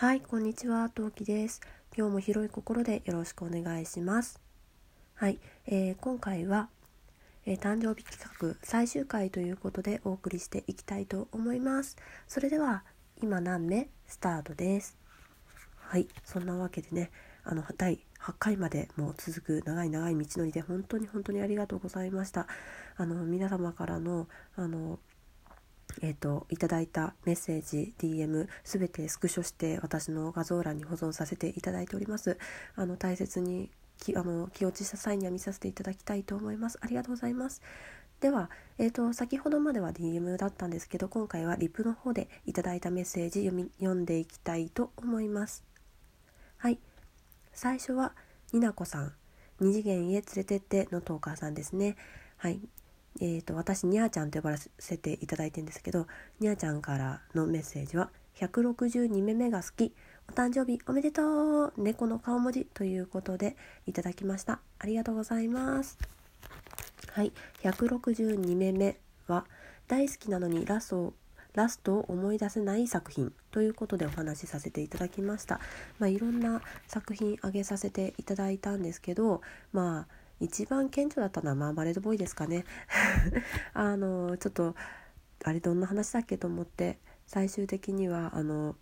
はい、こんにちは、トウキです。今日も広い心でよろしくお願いします。はい、えー、今回は、えー、誕生日企画最終回ということでお送りしていきたいと思います。それでは、今何目スタートです。はい、そんなわけでね、あの第8回までもう続く長い長い道のりで本当に本当にありがとうございました。あの皆様からのあのえーと、いただいたメッセージ DM すべてスクショして私の画像欄に保存させていただいております。あの大切にきあの気落ちした際には見させていただきたいと思います。ありがとうございます。では、えーと、先ほどまでは DM だったんですけど今回はリプの方でいただいたメッセージ読み読んでいきたいと思います。はい。最初はになこさん。二次元へ連れてってのトーカーさんですね。はい。えーと、私にゃーちゃんと呼ばせていただいてるんですけどにゃーちゃんからのメッセージは「162目目が好き。お誕生日おめでとう。猫の顔文字」ということでいただきました。ありがとうございます。はい162目目は大好きなのにラストラストを思い出せない作品ということでお話しさせていただきました。まあ、いろんな作品あげさせていただいたんですけどまあ一番顕著だったのはマーマレードボーイですかね。あのちょっとあれどんな話だっけと思って最終的にはあの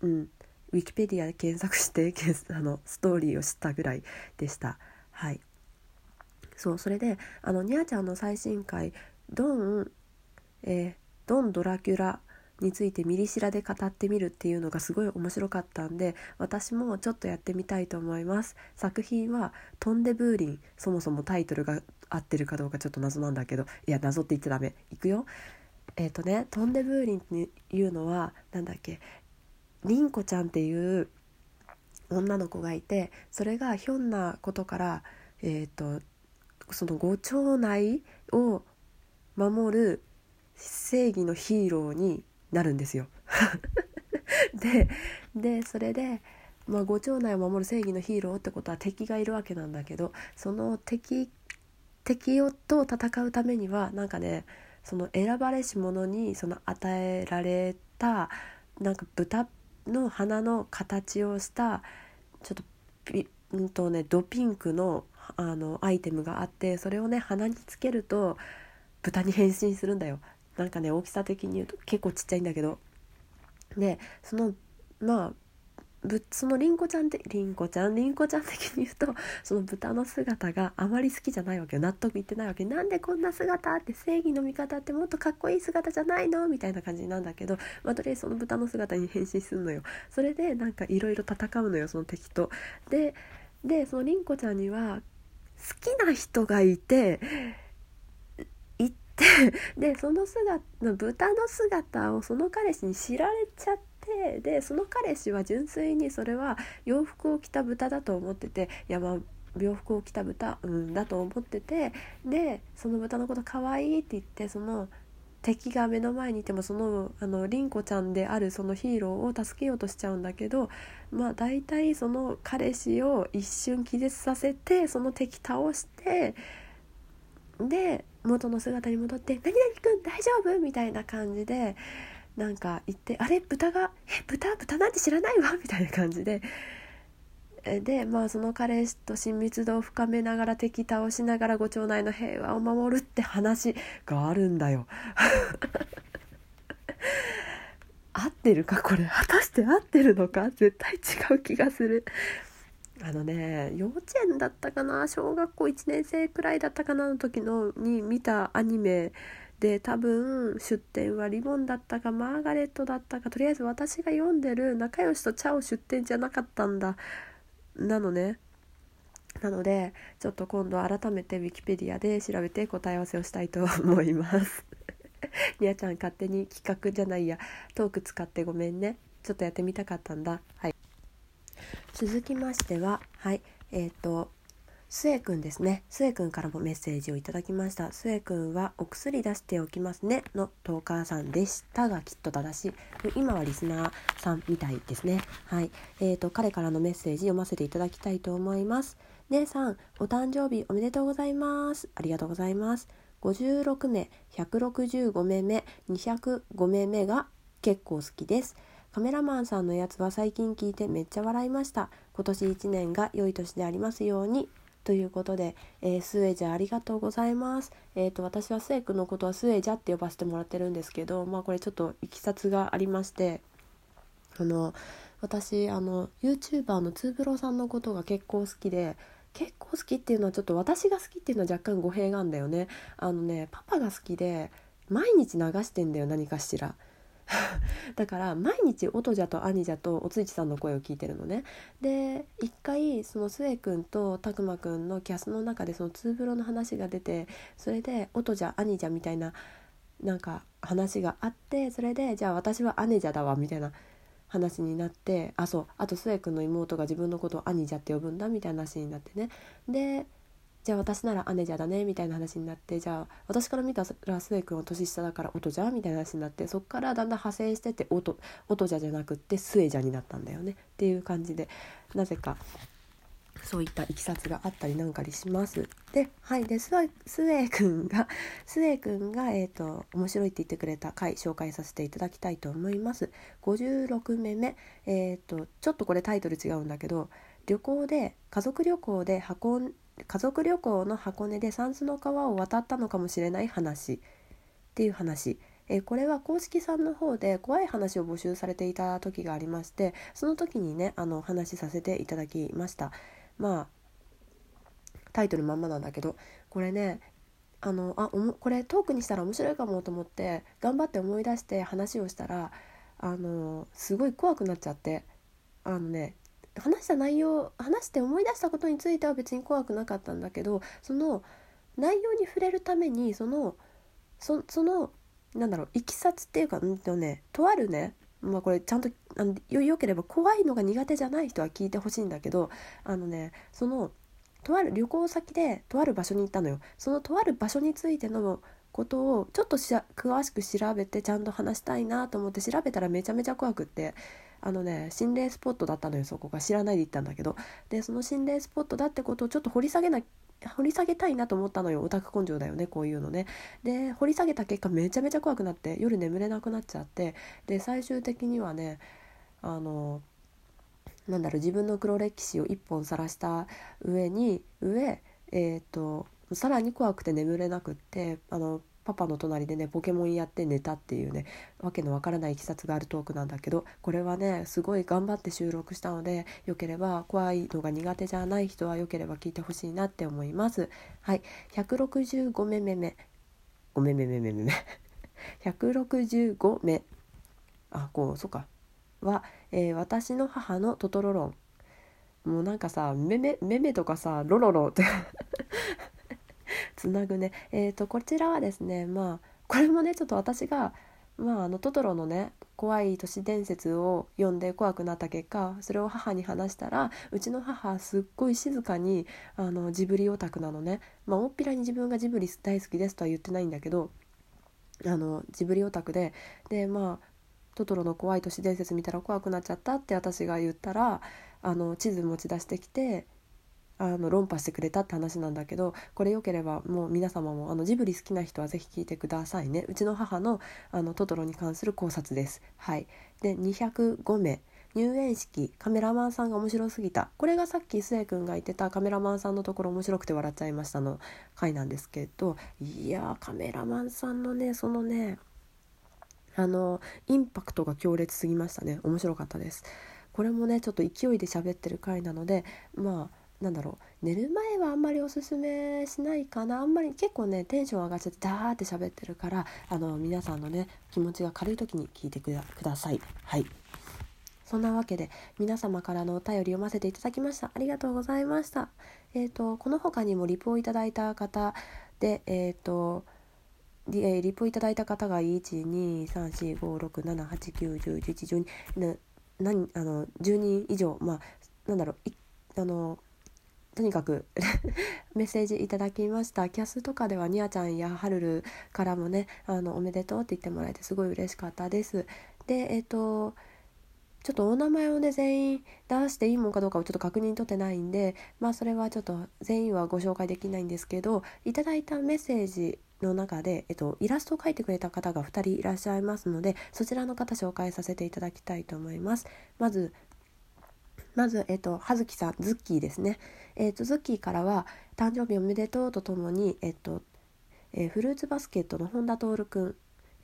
うんウィキペディアで検索して あのストーリーを知ったぐらいでした。はい。そうそれであのニャーちゃんの最新回「ドン、えー、ドン・ドラキュラについてミリシラで語ってみるっていうのがすごい面白かったんで私もちょっとやってみたいと思います。作品は「トンデブーリン」そもそもタイトルが合ってるかどうかちょっと謎なんだけどいや謎って言っちゃダメ。いくよ。えっ、ー、とねトンデブーリンっていうのはなんだっけりんこちゃんっていう女の子がいてそれがひょんなことからえっ、ー、とそのご町内を守る正義のヒーローになるんですよ。ででそれで、まあ、ご町内を守る正義のヒーローってことは敵がいるわけなんだけどその敵敵をと戦うためにはなんかねその選ばれし者にその与えられたなんか豚の花の形をしたちょっとピんとねドピンクのあのアイテムがあってそれをね鼻につけると豚に変身するんだよなんかね大きさ的に言うと結構ちっちゃいんだけど。でそのまあぶそのりんこちゃんってりんこちゃんりんこちゃん的に言うと その豚の姿があまり好きじゃないわけよ。納得いってないわけ。なんでこんな姿って正義の味方ってもっとかっこいい姿じゃないの？みたいな感じなんだけど、まあ、とりあえずその豚の姿に変身するのよ。それでなんかいろいろ戦うのよその敵と。ででそのりんこちゃんには好きな人がいて でその姿豚の姿をその彼氏に知られちゃってでその彼氏は純粋にそれは洋服を着た豚だと思ってていやま洋服を着た豚、うん、だと思っててでその豚のこと可愛いって言ってその敵が目の前にいてもそのあの凛子ちゃんであるそのヒーローを助けようとしちゃうんだけどまあ大体その彼氏を一瞬気絶させてその敵倒してで元の姿に戻って「何々くん大丈夫?」みたいな感じでなんか言って「あれ？豚が？え豚？豚なんて知らないわ」みたいな感じで。でまあその彼氏と親密度を深めながら敵倒しながらご町内の平和を守るって話があるんだよ。合ってるか？これ果たして合ってるのか？絶対違う気がする。あのね幼稚園だったかな小学校1年生くらいだったかなの時のに見たアニメで多分出典はリボンだったかマーガレットだったかとりあえず私が読んでる仲良しとチャオ出典じゃなかったんだ。なのねなのでちょっと今度改めてウィキペディアで調べて答え合わせをしたいと思います。にゃちゃん勝手に企画じゃないやトーク使ってごめんね。ちょっとやってみたかったんだ。はい。続きましてははいえっ、ー、とスエくんですね。スエくんからもメッセージをいただきました。スエくんはお薬出しておきますねのトーカーさんでしたがきっと正しい。今はリスナーさんみたいですね。はい。えっ、ー、と、彼からのメッセージ読ませていただきたいと思います。姉さん、お誕生日おめでとうございます。ありがとうございます。56名、165名目、205名目が結構好きです。カメラマンさんのやつは最近聞いてめっちゃ笑いました今年1年が良い年でありますようにということで、えー、スエジャありがとうございます。えっ、ー、と私はスエ君のことはスエジャって呼ばせてもらってるんですけど、まあこれちょっといきさつがありまして、あの私あの YouTuber のツーブロさんのことが結構好きで。結構好きっていうのはちょっと私が好きっていうのは若干語弊があるんだよね。あのねパパが好きで毎日流してんだよ何かしら。だから毎日音じゃと兄じゃとおついちさんの声を聞いてるのね。で一回その末君と拓磨君のキャスの中でそのツーブロの話が出てそれで音じゃ兄じゃみたいななんか話があってそれでじゃあ私は姉じゃだわみたいな話になってあそうあと末君の妹が自分のことを兄じゃって呼ぶんだみたいな話になってね。でじゃあ私なら姉じゃだねみたいな話になってじゃあ私から見たらスエ君は年下だから音じゃみたいな話になってそっからだんだん派生してって音音じゃじゃなくってスエじゃになったんだよねっていう感じでなぜかそういったいきさつがあったりなんかにします。で、はい。で、スエスエ君が、スエ君が、えっ、ー、と、面白いって言ってくれた回、紹介させていただきたいと思います。56目目。えっ、ー、と、ちょっとこれタイトル違うんだけど、旅行で、家族旅行で運ん家族旅行の箱根で三途の川を渡ったのかもしれない話。っていう話。えこれは公式さんの方で怖い話を募集されていた時がありましてその時にねあの話させていただきました。まあタイトルまんまなんだけどこれねあのあおもこれトークにしたら面白いかもと思って頑張って思い出して話をしたらあのすごい怖くなっちゃってあのね話した内容話して思い出したことについては別に怖くなかったんだけどその内容に触れるためにそのそのなんだろういきさつっていうかうんとねとあるねまあこれちゃんとあのよよければ怖いのが苦手じゃない人は聞いてほしいんだけどあのねそのとある旅行先でとある場所に行ったのよ。そのとある場所についてのことをちょっと詳しく調べてちゃんと話したいなと思って調べたらめちゃめちゃ怖くって。あのね心霊スポットだったのよそこが。知らないで行ったんだけど。でその心霊スポットだってことをちょっと掘り下げな掘り下げたいなと思ったのよオタク根性だよねこういうのね。で掘り下げた結果めちゃめちゃ怖くなって夜眠れなくなっちゃって。で最終的にはねあのなんだろう自分の黒歴史を一本晒した上に上えっ、ー、とさらに怖くて眠れなくってあのパパの隣でねポケモンやって寝たっていうねわけのわからないいきさつがあるトークなんだけどこれはねすごい頑張って収録したのでよければ怖いのが苦手じゃない人はよければ聞いてほしいなって思います。はい。165目目目ごめめめめめめ。165目。あこうそうか。は、えー、私の母のトトロロン。もうなんかさめめめめとかさロロロって。つなぐね。えーと、こちらはですねまあこれもねちょっと私がまあ、あのトトロのね怖い都市伝説を読んで怖くなった結果それを母に話したらうちの母すっごい静かにあのジブリオタクなのね、まあ、大っぴらに自分がジブリ大好きですとは言ってないんだけどあのジブリオタクででまあトトロの怖い都市伝説見たら怖くなっちゃったって私が言ったらあの地図持ち出してきてあの論破してくれたって話なんだけどこれよければもう皆様もあのジブリ好きな人は是非聞いてくださいね。うちの母のあのトトロに関する考察です。はい。で205名。入園式カメラマンさんが面白すぎた。これがさっき末君が言ってたカメラマンさんのところ面白くて笑っちゃいましたの回なんですけどいやカメラマンさんのねそのねあのインパクトが強烈すぎましたね。面白かったです。これもねちょっと勢いで喋ってる回なのでまあなんだろう。寝る前はあんまりおすすめしないかな。あんまり結構ねテンション上がっちゃってダーって喋ってるからあの皆さんのね気持ちが軽い時に聞いてください。はい。そんなわけで皆様からのお便り読ませていただきました。ありがとうございました。えっ、ー、とこの他にもリポをいただいた方でえっ、ー、とリ,、えリポいただいた方が123456789101112何あの10人以上まあなんだろうあのとにかく メッセージいただきましたキャスとかではにあちゃんやはるるからもねあのおめでとうって言ってもらえてすごい嬉しかったですでえっ、ー、とちょっとお名前をね全員出していいもんかどうかをちょっと確認取ってないんでまあそれはちょっと全員はご紹介できないんですけどいただいたメッセージの中で、えっと、イラストを描いてくれた方が2人いらっしゃいますのでそちらの方紹介させていただきたいと思います。まずまず、えっと、葉月さん、ズッキーですね。えっと、ズッキーからは、誕生日おめでとうとともに、えっと、えー、フルーツバスケットの本田徹くん、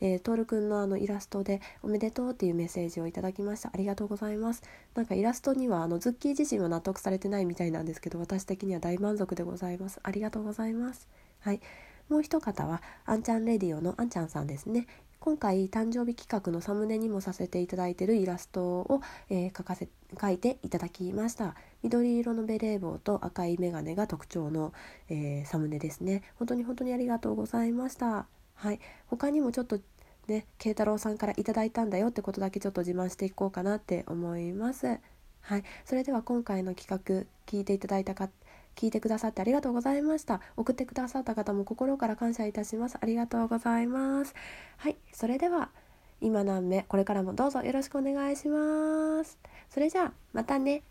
えー、徹くんのあのイラストでおめでとうっていうメッセージをいただきました。ありがとうございます。なんかイラストにはあのズッキー自身は納得されてないみたいなんですけど、私的には大満足でございます。ありがとうございます。はい。もう一方は、あんちゃんレディオのあんちゃんさんですね。今回誕生日企画のサムネにもさせていただいているイラストを、えー、描かせ描いていただきました。緑色のベレー帽と赤い眼鏡が特徴の、えー、サムネですね。本当に本当にありがとうございました。はい。他にもちょっとね慶太郎さんからいただいたんだよってことだけちょっと自慢していこうかなって思います。はい。それでは今回の企画聞いていただいた方聞いてくださってありがとうございました。送ってくださった方も心から感謝いたします。ありがとうございます。はい、それでは今何目これからもどうぞよろしくお願いします。それじゃあまたね。